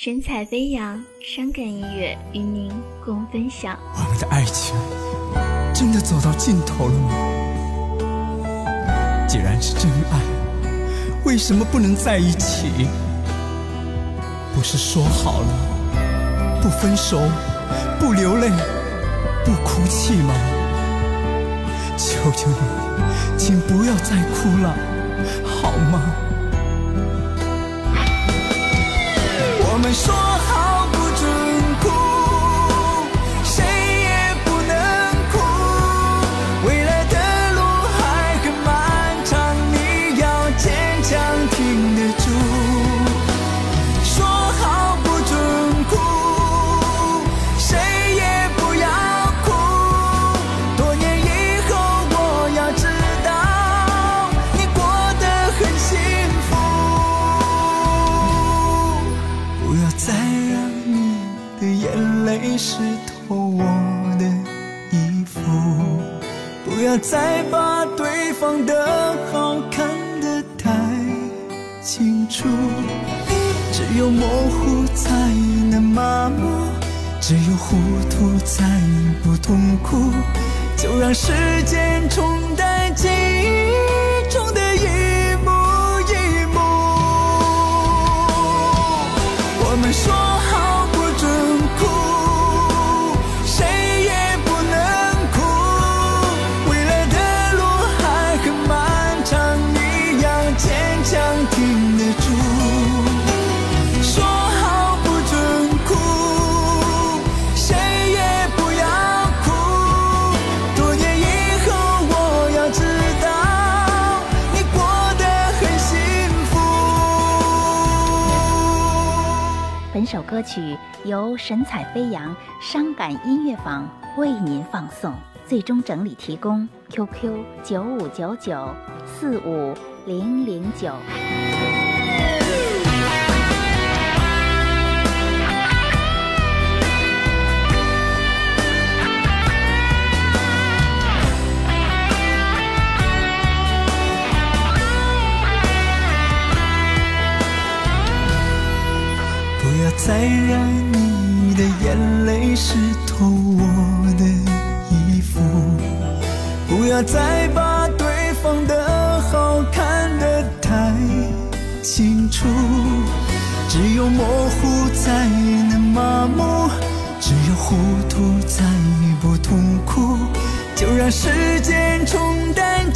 神采飞扬，伤感音乐与您共分享。我们的爱情真的走到尽头了吗？既然是真爱，为什么不能在一起？不是说好了不分手、不流泪、不哭泣吗？求求你，请不要再哭了，好吗？们说湿透我的衣服，不要再把对方的好看得太清楚。只有模糊才能麻木，只有糊涂才能不痛苦。就让时间冲淡记忆首歌曲由神采飞扬伤感音乐坊为您放送，最终整理提供 QQ 九五九九四五零零九。再让你的眼泪湿透我的衣服，不要再把对方的好看得太清楚。只有模糊才能麻木，只有糊涂才不痛苦。就让时间冲淡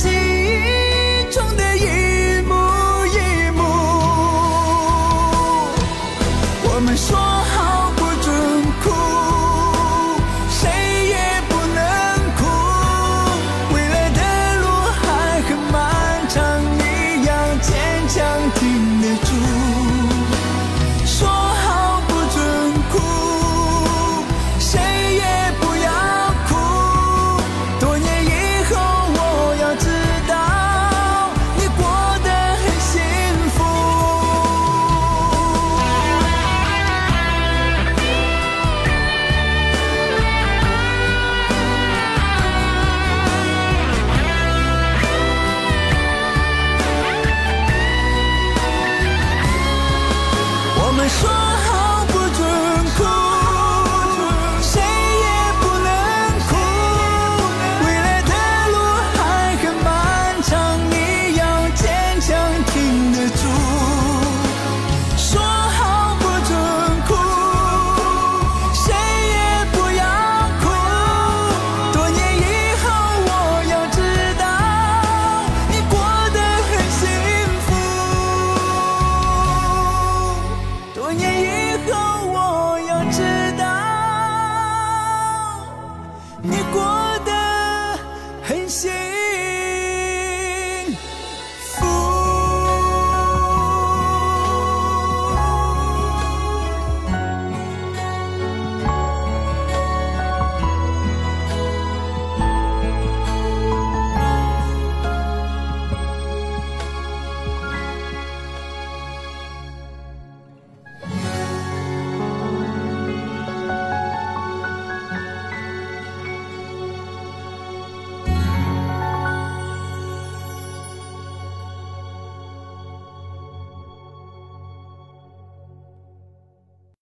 们说